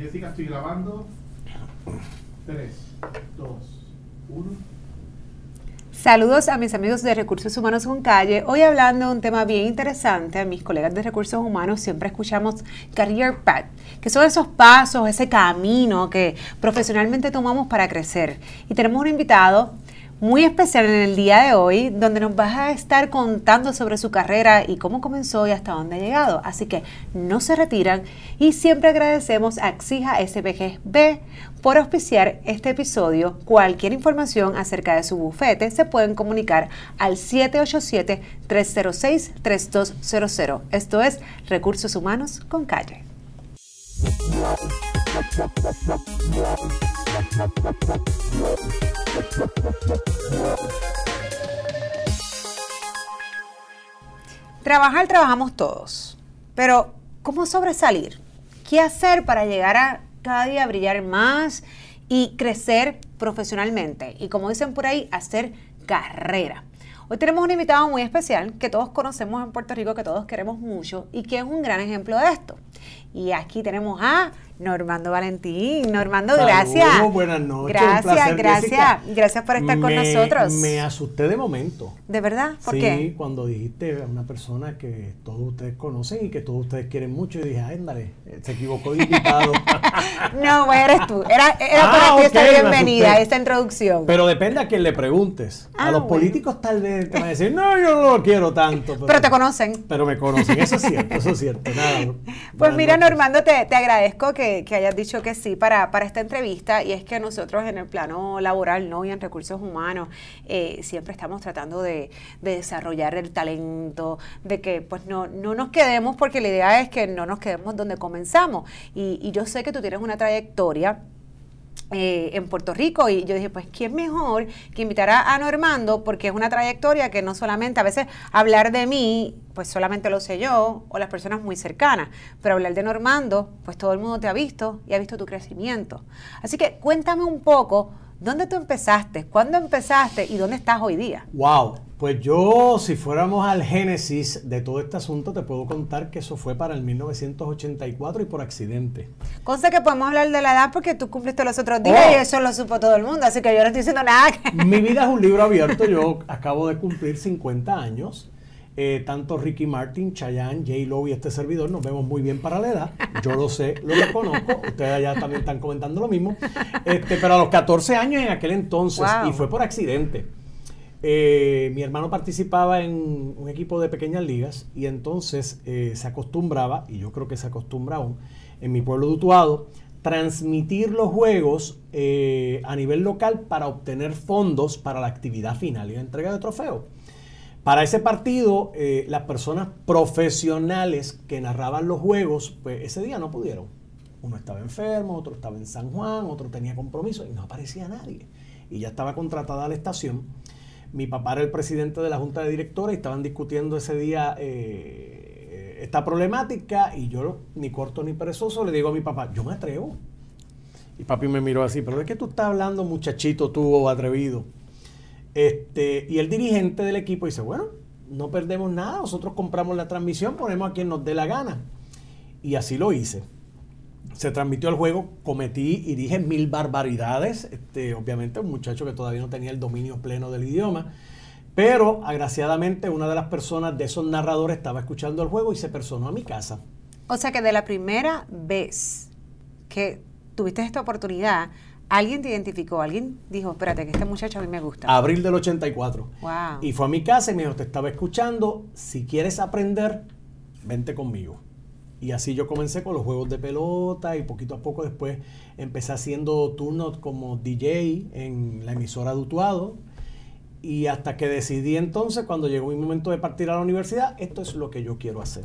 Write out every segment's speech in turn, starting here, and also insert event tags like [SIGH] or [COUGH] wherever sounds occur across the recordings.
Jessica, estoy grabando. 3, 2, 1. Saludos a mis amigos de Recursos Humanos con Calle. Hoy hablando de un tema bien interesante, a mis colegas de Recursos Humanos siempre escuchamos Career Path, que son esos pasos, ese camino que profesionalmente tomamos para crecer. Y tenemos un invitado muy especial en el día de hoy, donde nos vas a estar contando sobre su carrera y cómo comenzó y hasta dónde ha llegado. Así que no se retiran y siempre agradecemos a Exija SPGB por auspiciar este episodio. Cualquier información acerca de su bufete se pueden comunicar al 787-306-3200. Esto es Recursos Humanos con Calle. Trabajar, trabajamos todos, pero ¿cómo sobresalir? ¿Qué hacer para llegar a cada día brillar más y crecer profesionalmente? Y como dicen por ahí, hacer carrera. Hoy tenemos un invitado muy especial que todos conocemos en Puerto Rico, que todos queremos mucho y que es un gran ejemplo de esto. Y aquí tenemos a Normando Valentín. Normando, gracias. Buenas noches. Gracias, gracias. Gracias por estar con nosotros. Me asusté de momento. ¿De verdad? ¿Por sí, qué? cuando dijiste a una persona que todos ustedes conocen y que todos ustedes quieren mucho, y dije, ándale, se equivocó de invitado. [LAUGHS] no, pues eres tú. Era, era Ah, para ti esta bienvenida, esta introducción. Pero depende a quien le preguntes. Ah, a los bueno. políticos tal vez te van a decir, no, yo no lo quiero tanto. Pero, Pero te conocen. Pero me conocen, eso es cierto, eso es cierto. Nada, Pues mira. Normando, te, te agradezco que, que hayas dicho que sí para, para esta entrevista y es que nosotros en el plano laboral ¿no? y en recursos humanos eh, siempre estamos tratando de, de desarrollar el talento, de que pues no, no nos quedemos porque la idea es que no nos quedemos donde comenzamos. Y, y yo sé que tú tienes una trayectoria eh, en Puerto Rico y yo dije, pues, ¿quién mejor que invitar a, a Normando? Porque es una trayectoria que no solamente, a veces hablar de mí, pues solamente lo sé yo o las personas muy cercanas, pero hablar de Normando, pues todo el mundo te ha visto y ha visto tu crecimiento. Así que cuéntame un poco, ¿dónde tú empezaste? ¿Cuándo empezaste? ¿Y dónde estás hoy día? Wow, pues yo, si fuéramos al génesis de todo este asunto, te puedo contar que eso fue para el 1984 y por accidente. Cosa que podemos hablar de la edad porque tú cumpliste los otros días Oh. y eso lo supo todo el mundo, así que yo no estoy diciendo nada. [LAUGHS] Mi vida es un libro abierto, yo acabo de cumplir 50 años. Eh, tanto Ricky Martin, Chayanne, J. Lo y este servidor nos vemos muy bien para la edad. Yo lo sé, lo reconozco. Ustedes allá también están comentando lo mismo. Este, pero a los 14 años en aquel entonces, Wow. y fue por accidente. Eh, mi hermano participaba en un equipo de pequeñas ligas y entonces eh, se acostumbraba, y yo creo que se acostumbra aún, en mi pueblo de Utuado, transmitir los juegos eh, a nivel local para obtener fondos para la actividad final y la entrega de trofeos. Para ese partido, eh, las personas profesionales que narraban los juegos, pues ese día no pudieron. Uno estaba enfermo, otro estaba en San Juan, otro tenía compromiso y no aparecía nadie. Y ya estaba contratada la estación. Mi papá era el presidente de la junta de directores y estaban discutiendo ese día eh, esta problemática y yo, ni corto ni perezoso, le digo a mi papá, yo me atrevo. Y papi me miró así, pero ¿de qué tú estás hablando, muchachito, tú atrevido? Este, y el dirigente del equipo dice, bueno, no perdemos nada, nosotros compramos la transmisión, ponemos a quien nos dé la gana. Y así lo hice. Se transmitió el juego, cometí y dije mil barbaridades. Este, obviamente, un muchacho que todavía no tenía el dominio pleno del idioma. Pero, agraciadamente, una de las personas de esos narradores estaba escuchando el juego y se personó a mi casa. O sea que de la primera vez que tuviste esta oportunidad, alguien te identificó, alguien dijo, espérate, que este muchacho a mí me gusta. Abril del 84. Wow. Y fue a mi casa y me dijo, te estaba escuchando, si quieres aprender, vente conmigo. Y así yo comencé con los juegos de pelota y poquito a poco después empecé haciendo turnos como DJ en la emisora de Utuado. Y hasta que decidí entonces, cuando llegó mi momento de partir a la universidad, esto es lo que yo quiero hacer.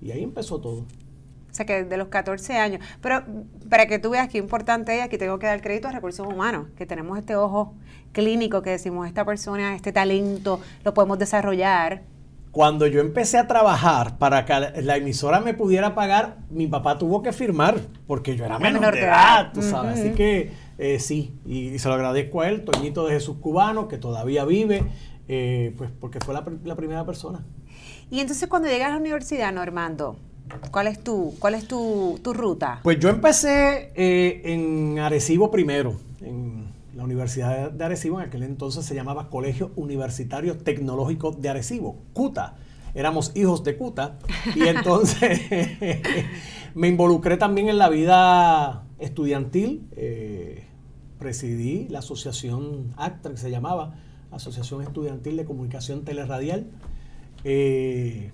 Y ahí empezó todo. O sea que de los 14 años. Pero para que tú veas qué importante es, aquí tengo que dar crédito a recursos humanos, que tenemos este ojo clínico que decimos, esta persona, este talento, lo podemos desarrollar. Cuando yo empecé a trabajar para que la emisora me pudiera pagar, mi papá tuvo que firmar, porque yo era Era menor, de edad, tú sabes. Así que eh, sí, y, y se lo agradezco a él, Toñito de Jesús Cubano, que todavía vive, eh, pues porque fue la primera persona. Y entonces cuando llegas a la universidad, Normando, ¿Cuál es tu, cuál es tu, tu ruta? Pues yo empecé eh, en Arecibo primero, en la Universidad de Arecibo, en aquel entonces se llamaba Colegio Universitario Tecnológico de Arecibo, CUTA. Éramos hijos de CUTA y entonces [LAUGHS] me involucré también en la vida estudiantil. eh, presidí la asociación ACTRA, que se llamaba Asociación Estudiantil de Comunicación Teleradial. Eh,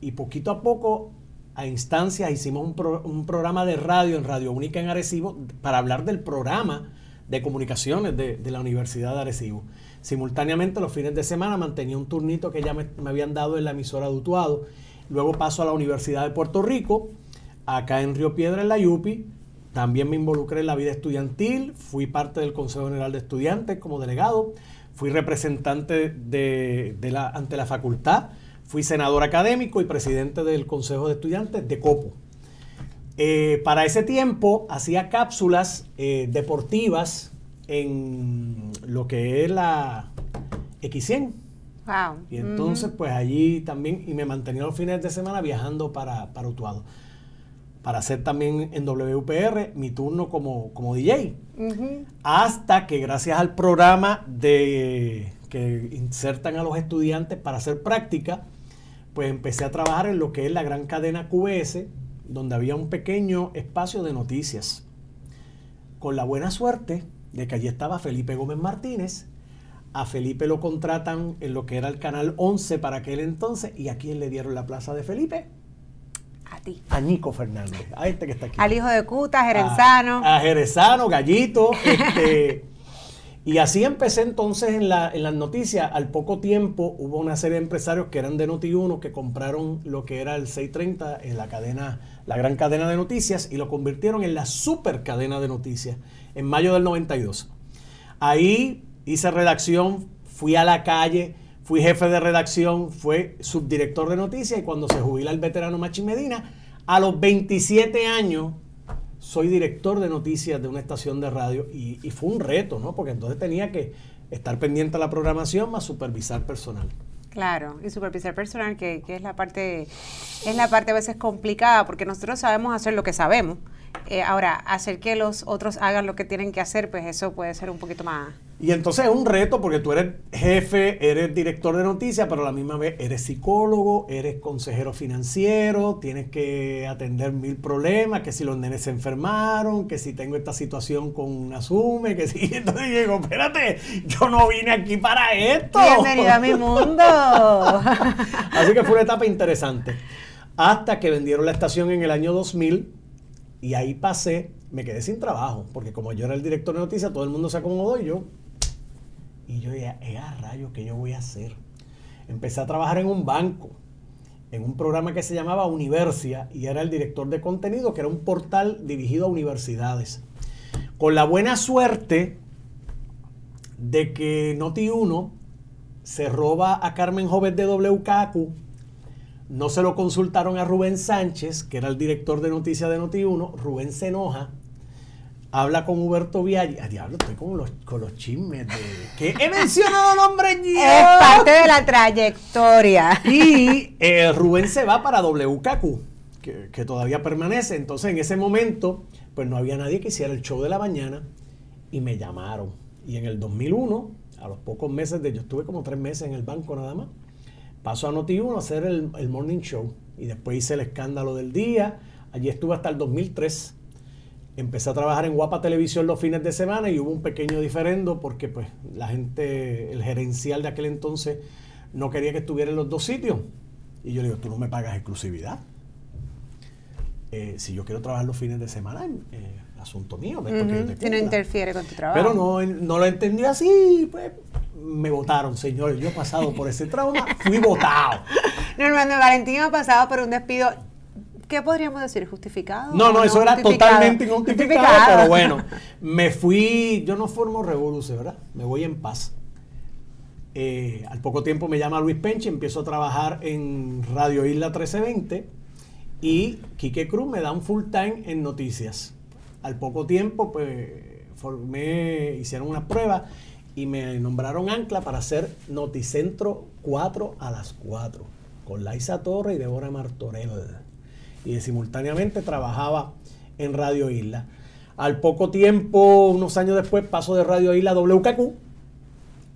y poquito a poco, a instancias, hicimos un, un programa de radio en Radio Única en Arecibo para hablar del programa de comunicaciones de, de la Universidad de Arecibo. Simultáneamente, los fines de semana mantenía un turnito que ya me, habían dado en la emisora de Utuado. Luego paso a la Universidad de Puerto Rico, acá en Río Piedra, en la Yupi. También me involucré en la vida estudiantil, fui parte del Consejo General de Estudiantes como delegado, fui representante de, de la, ante la facultad, fui senador académico y presidente del Consejo de Estudiantes de COPO. Eh, para ese tiempo hacía cápsulas eh, deportivas en lo que es la X100. Wow. Y entonces, pues allí también, y me mantenía los fines de semana viajando para, para Utuado. Para hacer también en WPR mi turno como, como DJ. Hasta que gracias al programa de que insertan a los estudiantes para hacer práctica, pues empecé a trabajar en lo que es la gran cadena QS, donde había un pequeño espacio de noticias. Con la buena suerte de que allí estaba Felipe Gómez Martínez. A Felipe lo contratan en lo que era el canal 11 para aquel entonces. ¿Y a quién le dieron la plaza de Felipe? A ti. A Nico Fernández, a este que está aquí Al hijo de Cuta, Jerezano. a, a Jerezano, Gallito. este, y así empecé entonces en, la- en las noticias. Al poco tiempo hubo una serie de empresarios que eran de Noti1 que compraron lo que era el 630 en la cadena, la gran cadena de noticias y lo convirtieron en la super cadena de noticias en mayo del 92. Ahí hice redacción, fui a la calle, fui jefe de redacción, fui subdirector de noticias y cuando se jubila el veterano Machi Medina, a los 27 años soy director de noticias de una estación de radio y, y fue un reto, ¿no? Porque entonces tenía que estar pendiente a la programación más supervisar personal. Claro, y supervisar personal, que, que es la parte, es la parte a veces complicada, porque nosotros sabemos hacer lo que sabemos. Eh, ahora, hacer que los otros hagan lo que tienen que hacer, pues eso puede ser un poquito más. Y entonces es un reto porque tú eres jefe, eres director de noticias, pero a la misma vez eres psicólogo, eres consejero financiero, tienes que atender mil problemas, que si los nenes se enfermaron, que si tengo esta situación con una sume, que si... [LAUGHS] Entonces digo, espérate, yo no vine aquí para esto. Bienvenido a mi mundo. [LAUGHS] Así que fue una etapa interesante. Hasta que vendieron la estación en el año 2000 y ahí pasé, me quedé sin trabajo, porque como yo era el director de noticias, todo el mundo se acomodó y yo, y yo dije, "Eh, a rayos, ¿qué yo voy a hacer? Empecé a trabajar en un banco, en un programa que se llamaba Universia y era el director de contenido, que era un portal dirigido a universidades. Con la buena suerte de que Noti1 se roba a Carmen Jovet de WKQ, no se lo consultaron a Rubén Sánchez, que era el director de noticias de Noti1, Rubén se enoja, habla con Huberto Viaggi, a diablo, estoy con los, con los chismes de... que he mencionado nombres es parte de la trayectoria. Y eh, Rubén se va para WKQ, que, que todavía permanece. Entonces, en ese momento, pues no había nadie que hiciera el show de la mañana y me llamaron. Y en el 2001, a los pocos meses de yo estuve como tres meses en el banco nada más, paso a Noti1 a hacer el, el morning show. Y después hice el escándalo del día. Allí estuve hasta el 2003. Empecé a trabajar en Guapa Televisión los fines de semana y hubo un pequeño diferendo porque pues la gente, el gerencial de aquel entonces no quería que estuviera en los dos sitios. Y yo le digo, tú no me pagas exclusividad. Eh, si yo quiero trabajar los fines de semana, eh, asunto mío. no te Ujú, Si no cumpla". interfiere con tu trabajo. Pero no, no lo entendí así, pues me votaron, señores. Yo he pasado por ese trauma, fui votado. [LAUGHS] Normando Valentín ha pasado por un despido. ¿Qué podríamos decir? ¿Justificado? No, no, eso era totalmente injustificado, pero bueno, [LAUGHS] me fui, yo no formo revolución, ¿verdad? Me voy en paz. Eh, al poco tiempo me llama Luis Penche, empiezo a trabajar en Radio Isla 1320 y Quique Cruz me da un full time en noticias. Al poco tiempo, pues, formé, hicieron una prueba y me nombraron ancla para hacer Noticentro 4 a las 4 con Laisa Torre y Débora Martorell. Y simultáneamente trabajaba en Radio Isla. Al poco tiempo, unos años después, paso de Radio Isla a WKQ.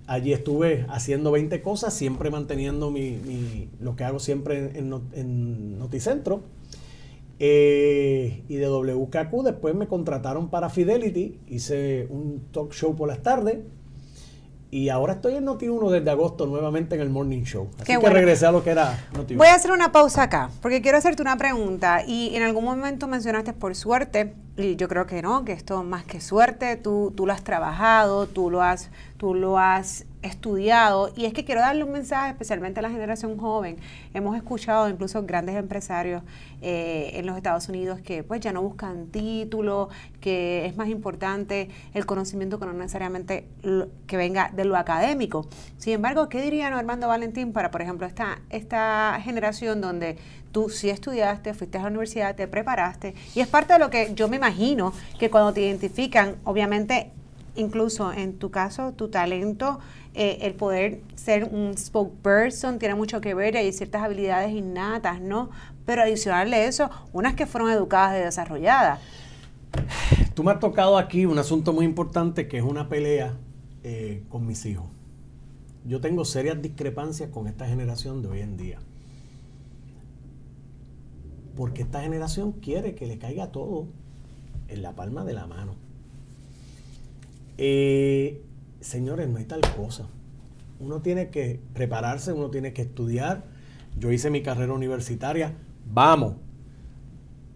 Allí estuve haciendo 20 cosas, siempre manteniendo mi, lo que hago siempre en, en Noticentro. Eh, y de WKQ después me contrataron para Fidelity, hice un talk show por las tardes y ahora estoy en Noti1 desde agosto nuevamente en el Morning Show. Así que regresé a lo que era Noti1. Voy a hacer una pausa acá, porque quiero hacerte una pregunta. Y en algún momento mencionaste por suerte, y yo creo que no, que esto más que suerte, tú, tú lo has trabajado, tú lo has, tú lo has estudiado y es que quiero darle un mensaje especialmente a la generación joven. Hemos escuchado incluso grandes empresarios eh, en los Estados Unidos que pues ya no buscan título, que es más importante el conocimiento que no necesariamente que venga de lo académico. Sin embargo, ¿qué diría Armando Valentín para, por ejemplo, esta, esta generación donde tú sí estudiaste, fuiste a la universidad, te preparaste y es parte de lo que yo me imagino que cuando te identifican, obviamente incluso en tu caso, tu talento eh, el poder ser un spokesperson tiene mucho que ver, hay ciertas habilidades innatas, ¿no? Pero adicional de eso, unas que fueron educadas y desarrolladas. Tú me has tocado aquí un asunto muy importante que es una pelea eh, con mis hijos. Yo tengo serias discrepancias con esta generación de hoy en día. Porque esta generación quiere que le caiga todo en la palma de la mano. Eh, señores, no hay tal cosa. Uno tiene que prepararse, uno tiene que estudiar. Yo hice mi carrera universitaria, vamos.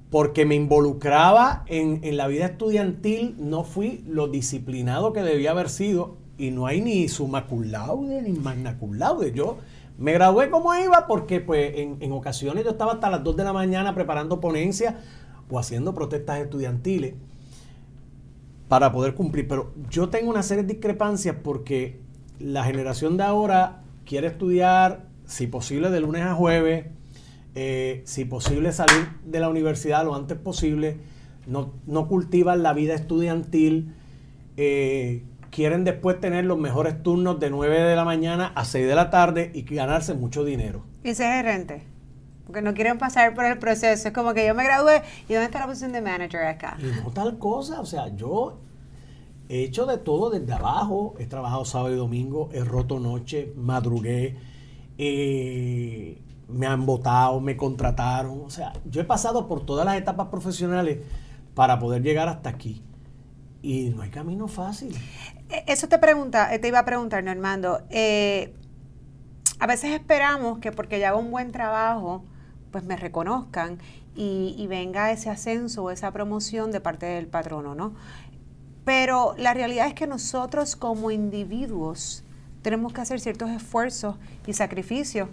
Porque me involucraba en, la vida estudiantil, no fui lo disciplinado que debía haber sido y no hay ni summa cum ni magna cum. Yo me gradué como iba porque pues en, en, ocasiones yo estaba hasta las 2 de la mañana preparando ponencias o haciendo protestas estudiantiles para poder cumplir. Pero yo tengo una serie de discrepancias porque la generación de ahora quiere estudiar, si posible, de lunes a jueves, eh, si posible salir de la universidad lo antes posible, no, no cultivan la vida estudiantil, eh, quieren después tener los mejores turnos de 9 de la mañana a 6 de la tarde y ganarse mucho dinero. Y ser gerente. Porque no quieren pasar por el proceso. Es como que yo me gradué y ¿dónde está la posición de manager acá? Y no tal cosa. O sea, yo he hecho de todo desde abajo. He trabajado sábado y domingo, he roto noche, madrugué, eh, me han votado, me contrataron. O sea, yo he pasado por todas las etapas profesionales para poder llegar hasta aquí. Y no hay camino fácil. E, eso te pregunta, te iba a preguntar, Normando. Eh, a veces esperamos que porque ya hago un buen trabajo, pues me reconozcan y, y, venga ese ascenso o esa promoción de parte del patrono, ¿no? Pero la realidad es que nosotros como individuos tenemos que hacer ciertos esfuerzos y sacrificios.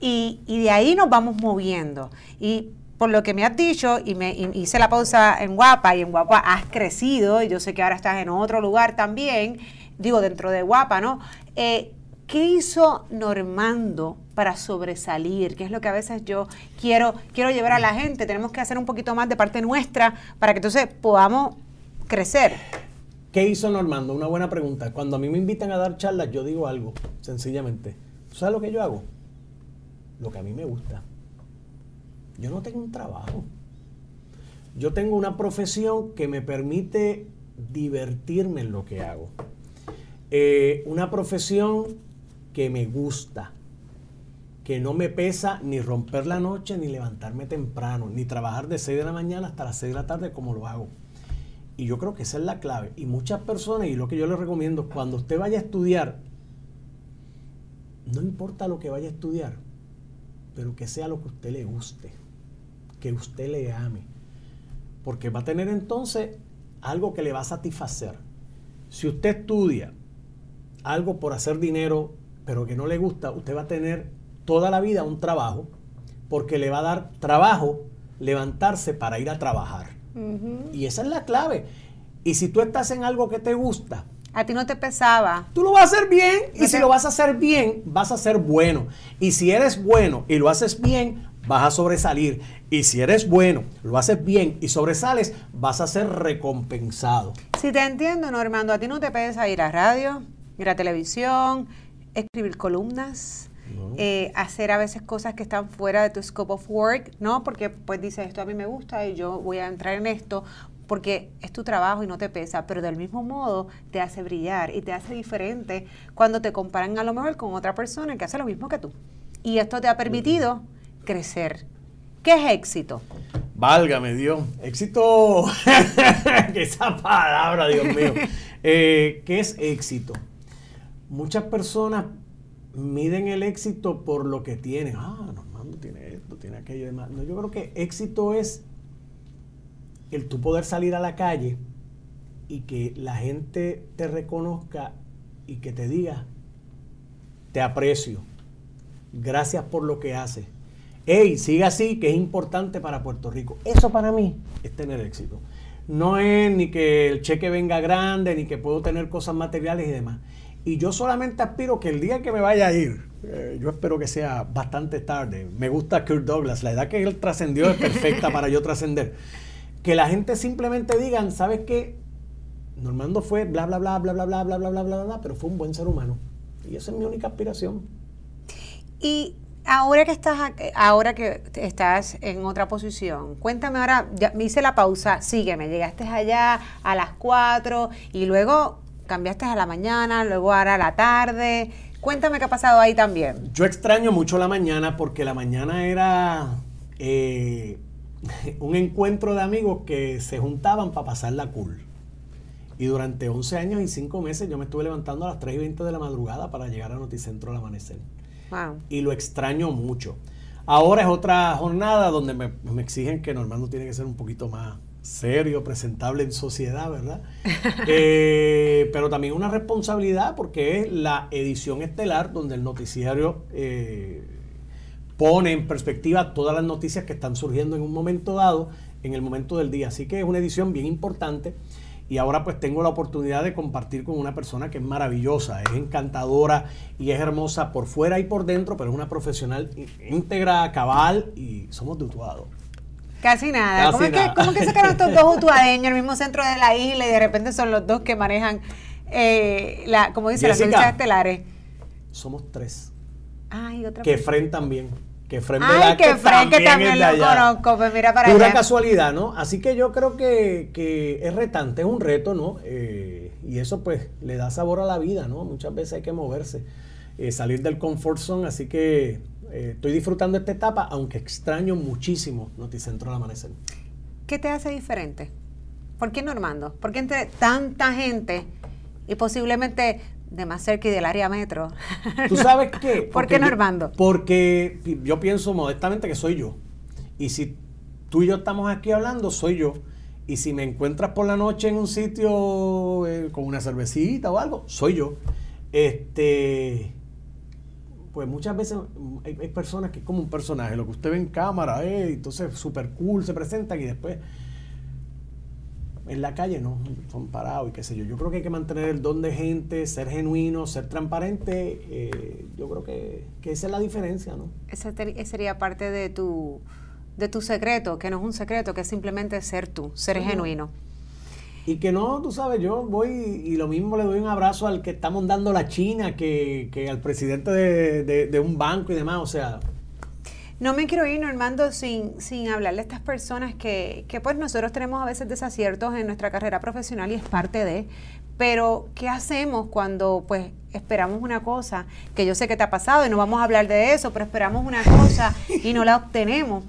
Y, de ahí nos vamos moviendo. Y por lo que me has dicho, y me hice la pausa en Guapa, y en Guapa has crecido, y yo sé que ahora estás en otro lugar también, digo, dentro de Guapa, ¿no? Eh, ¿Qué hizo Normando para sobresalir? ¿Qué es lo que a veces yo quiero, quiero llevar a la gente? Tenemos que hacer un poquito más de parte nuestra para que entonces podamos crecer. ¿Qué hizo Normando? Una buena pregunta. Cuando a mí me invitan a dar charlas, yo digo algo, sencillamente. ¿Sabes lo que yo hago? Lo que a mí me gusta. Yo no tengo un trabajo. Yo tengo una profesión que me permite divertirme en lo que hago. Eh, una profesión que me gusta, que no me pesa ni romper la noche, ni levantarme temprano, ni trabajar de 6 de la mañana hasta las 6 de la tarde como lo hago. Y yo creo que esa es la clave. Y muchas personas, y lo que yo les recomiendo, cuando usted vaya a estudiar, no importa lo que vaya a estudiar, pero que sea lo que usted le guste, que usted le ame. Porque va a tener entonces algo que le va a satisfacer. Si usted estudia algo por hacer dinero, pero que no le gusta, usted va a tener toda la vida un trabajo, porque le va a dar trabajo levantarse para ir a trabajar. Y esa es la clave. Y si tú estás en algo que te gusta, a ti no te pesaba. Tú lo vas a hacer bien y si lo vas a hacer bien, vas a ser bueno. Y si eres bueno y lo haces bien, vas a sobresalir. Y si eres bueno, lo haces bien y sobresales, vas a ser recompensado. Si te entiendo, Normando, a ti no te pesa ir a radio, ir a televisión, escribir columnas, eh, hacer a veces cosas que están fuera de tu scope of work, ¿no? Porque pues dices, esto a mí me gusta y yo voy a entrar en esto porque es tu trabajo y no te pesa, pero del mismo modo te hace brillar y te hace diferente cuando te comparan a lo mejor con otra persona que hace lo mismo que tú. Y esto te ha permitido crecer. ¿Qué es éxito? Válgame Dios, éxito, [LAUGHS] esa palabra, Dios mío. [LAUGHS] Eh, ¿Qué es éxito? Muchas personas miden el éxito por lo que tienen. Ah, Normando tiene esto, tiene aquello y demás. No, yo creo que éxito es el tú poder salir a la calle y que la gente te reconozca y que te diga, te aprecio, gracias por lo que haces. Hey, siga así, que es importante para Puerto Rico. Eso para mí es tener éxito. No es ni que el cheque venga grande, ni que puedo tener cosas materiales y demás. Y yo solamente aspiro que el día que me vaya a ir, eh, yo espero que sea bastante tarde. Me gusta Kurt Douglas, la edad que él trascendió es perfecta para yo trascender. Que la gente simplemente digan, ¿sabes qué? Normando fue bla, bla, bla, bla, bla, bla, bla, bla, bla, bla, bla, pero fue un buen ser humano. Y esa es mi única aspiración. Y ahora que estás ahora que estás en otra posición, cuéntame ahora, ya me hice la pausa, sígueme, llegaste allá a las 4 y luego cambiaste a la mañana, luego ahora a la tarde. Cuéntame qué ha pasado ahí también. Yo extraño mucho la mañana porque la mañana era eh, [LAUGHS] un encuentro de amigos que se juntaban para pasar la cool. Y durante 11 años y 5 meses yo me estuve levantando a las 3 y 20 de la madrugada para llegar a Noticentro al amanecer. Y lo extraño mucho. Ahora es otra jornada donde me, me exigen que Normando tiene que ser un poquito más serio, presentable en sociedad, ¿verdad? [LAUGHS] Eh, pero también una responsabilidad porque es la edición estelar donde el noticiario eh, pone en perspectiva todas las noticias que están surgiendo en un momento dado, en el momento del día. Así que es una edición bien importante y ahora pues tengo la oportunidad de compartir con una persona que es maravillosa, es encantadora y es hermosa por fuera y por dentro, pero es una profesional íntegra, cabal y somos de Casi nada. ¿Cómo, Es que, ¿Cómo, que, sacaron estos dos [LAUGHS] utuadeños el mismo centro de la isla y de repente son los dos que manejan, eh, la, como dice, las noticias estelares? Somos tres. Ay, otra Que Fren también. Que Fren Ay, que, Fren, que también lo conozco. Pues mira para Pura casualidad, ¿no? Así que yo creo que, que es retante, es un reto, ¿no? Eh, y eso pues le da sabor a la vida, ¿no? Muchas veces hay que moverse, eh, salir del comfort zone, así que eh, estoy disfrutando esta etapa, aunque extraño muchísimo Noticentro al amanecer. ¿Qué te hace diferente? ¿Por qué Normando? ¿Por qué entre tanta gente y posiblemente de más cerca y del área metro? [LAUGHS] ¿Tú sabes qué? ¿Por qué Normando? porque yo pienso modestamente que soy yo. Y si tú y yo estamos aquí hablando, soy yo. Y si me encuentras por la noche en un sitio eh, con una cervecita o algo, soy yo. Este pues muchas veces mm, hay, personas que es como un personaje, lo que usted ve en cámara, eh, entonces súper cool, se presentan y después en la calle no, son parados y qué sé yo. Yo creo que hay que mantener el don de gente, ser genuino, ser transparente. Eh, yo creo que, esa es la diferencia, ¿no? Ese sería parte de tu, de tu secreto, que no es un secreto, que es simplemente ser tú, ser genuino. Y que no, tú sabes, yo voy y lo mismo le doy un abrazo al que estamos dando la China que, al presidente de, un banco y demás, o sea. No me quiero ir, Normando, sin, sin hablarle a estas personas que, que pues nosotros tenemos a veces desaciertos en nuestra carrera profesional y es parte de, pero ¿qué hacemos cuando pues esperamos una cosa que yo sé que te ha pasado y no vamos a hablar de eso, pero esperamos una cosa y no la obtenemos?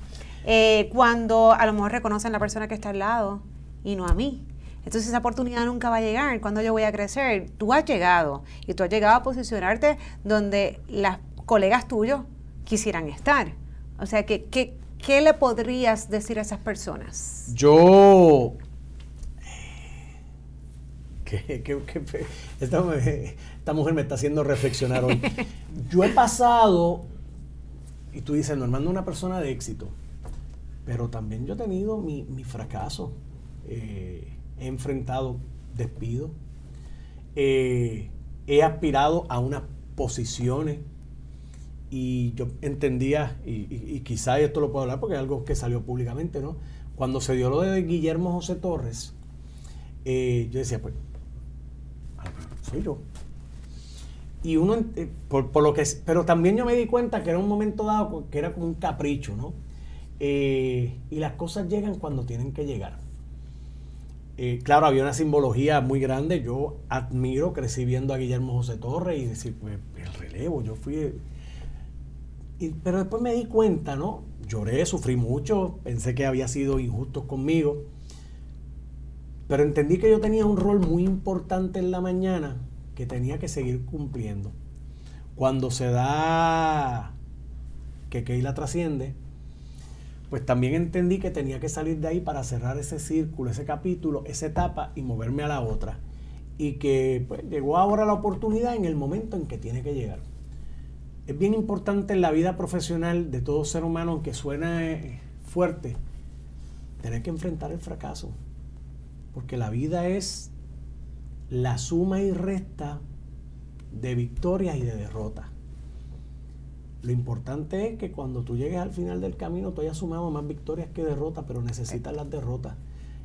Eh, cuando a lo mejor reconocen a la persona que está al lado y no a mí. Entonces esa oportunidad nunca va a llegar. Cuando yo voy a crecer? Tú has llegado y tú has llegado a posicionarte donde las colegas tuyos quisieran estar. O sea, ¿qué, qué, le podrías decir a esas personas? Yo... esta, esta, mujer me está haciendo reflexionar hoy. [LAUGHS] Yo he pasado, y tú dices, Normando es una persona de éxito, pero también yo he tenido mi, mi fracaso. Eh, he enfrentado despidos, eh, he aspirado a unas posiciones y yo entendía, y, quizá esto lo puedo hablar porque es algo que salió públicamente, ¿no? Cuando se dio lo de Guillermo José Torres, eh, yo decía, pues, ah, soy yo. y uno, eh, por, por, lo que, pero también yo me di cuenta que era un momento dado que era como un capricho, ¿no? Y las cosas llegan cuando tienen que llegar. Eh, claro, había una simbología muy grande. Yo admiro, crecí viendo a Guillermo José Torres y decir, pues el relevo, yo fui. Y, pero después me di cuenta, ¿no? Lloré, sufrí mucho, pensé que había sido injusto conmigo. Pero entendí que yo tenía un rol muy importante en la mañana que tenía que seguir cumpliendo. Cuando se da que Keila trasciende, pues también entendí que tenía que salir de ahí para cerrar ese círculo, ese capítulo, esa etapa y moverme a la otra. Y que pues, llegó ahora la oportunidad en el momento en que tiene que llegar. Es bien importante en la vida profesional de todo ser humano, aunque suena fuerte, tener que enfrentar el fracaso. Porque la vida es la suma y resta de victorias y de derrotas. Lo importante es que cuando tú llegues al final del camino, tú hayas sumado más victorias que derrotas, pero necesitas las derrotas.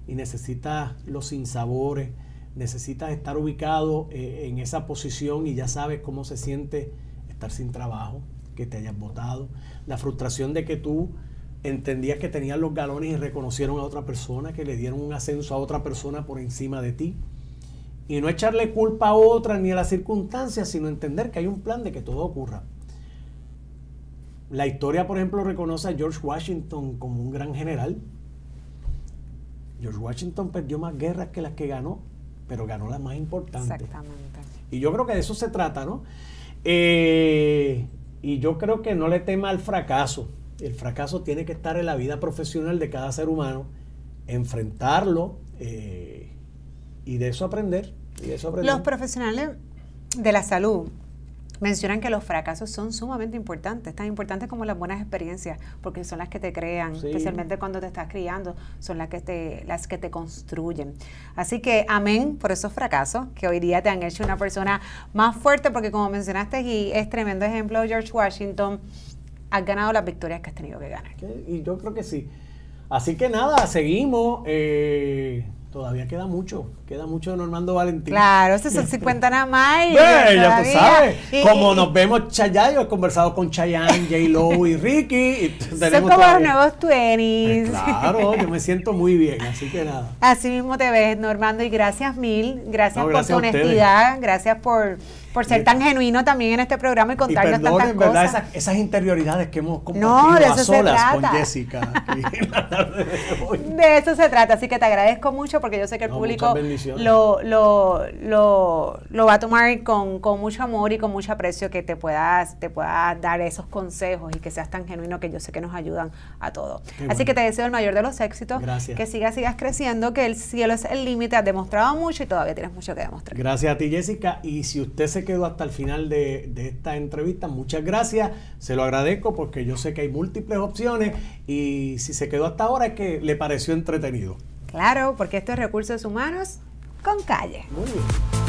Y necesitas los sinsabores, necesitas estar ubicado eh, en esa posición y ya sabes cómo se siente estar sin trabajo, que te hayas votado, la frustración de que tú entendías que tenías los galones y reconocieron a otra persona, que le dieron un ascenso a otra persona por encima de ti. Y no echarle culpa a otra ni a las circunstancias, sino entender que hay un plan de que todo ocurra. La historia, por ejemplo, reconoce a George Washington como un gran general. George Washington perdió más guerras que las que ganó, pero ganó las más importantes. Exactamente. Y yo creo que de eso se trata, ¿no? Eh, y yo creo que no le tema al fracaso. El fracaso tiene que estar en la vida profesional de cada ser humano, enfrentarlo eh, y de eso aprender. Los profesionales de la salud mencionan que los fracasos son sumamente importantes, tan importantes como las buenas experiencias, porque son las que te crean, especialmente cuando te estás criando, son las que te, las que te construyen. Así que amén por esos fracasos que hoy día te han hecho una persona más fuerte, porque como mencionaste y es tremendo ejemplo George Washington, has ganado las victorias que has tenido que ganar. Y yo creo que sí. Así que nada, seguimos. Eh, Todavía queda mucho, queda mucho de Normando Valentín. Claro, eso son 50 nada más. ya tú sabes. Como nos vemos Chayanne, yo he conversado con Chayanne, J. Lo y [LAUGHS] Ricky. Y son como los nuevos 20 pues claro, yo me siento muy bien, así que nada. Así mismo te ves, Normando, y gracias mil. Gracias, por tu honestidad, gracias por por ser tan genuino también en este programa y contarnos y tantas verdad, Esas, esas, interioridades que hemos compartido no, [LAUGHS] de eso a solas con Jessica. de, eso se trata, así que te agradezco mucho porque yo sé que el público lo, lo, lo, lo, va a tomar con, con, mucho amor y con mucho aprecio que te puedas, te puedas dar esos consejos y que seas tan genuino que yo sé que nos ayudan a todos. así que te deseo el mayor de los éxitos, Gracias. que sigas, sigas creciendo, que el cielo es el límite, has demostrado mucho y todavía tienes mucho que demostrar. Gracias a ti Jessica y si usted se quedó hasta el final de, esta entrevista. Muchas gracias, se lo agradezco porque yo sé que hay múltiples opciones y si se quedó hasta ahora es que le pareció entretenido. Claro, porque esto es recursos humanos con calle. Muy bien.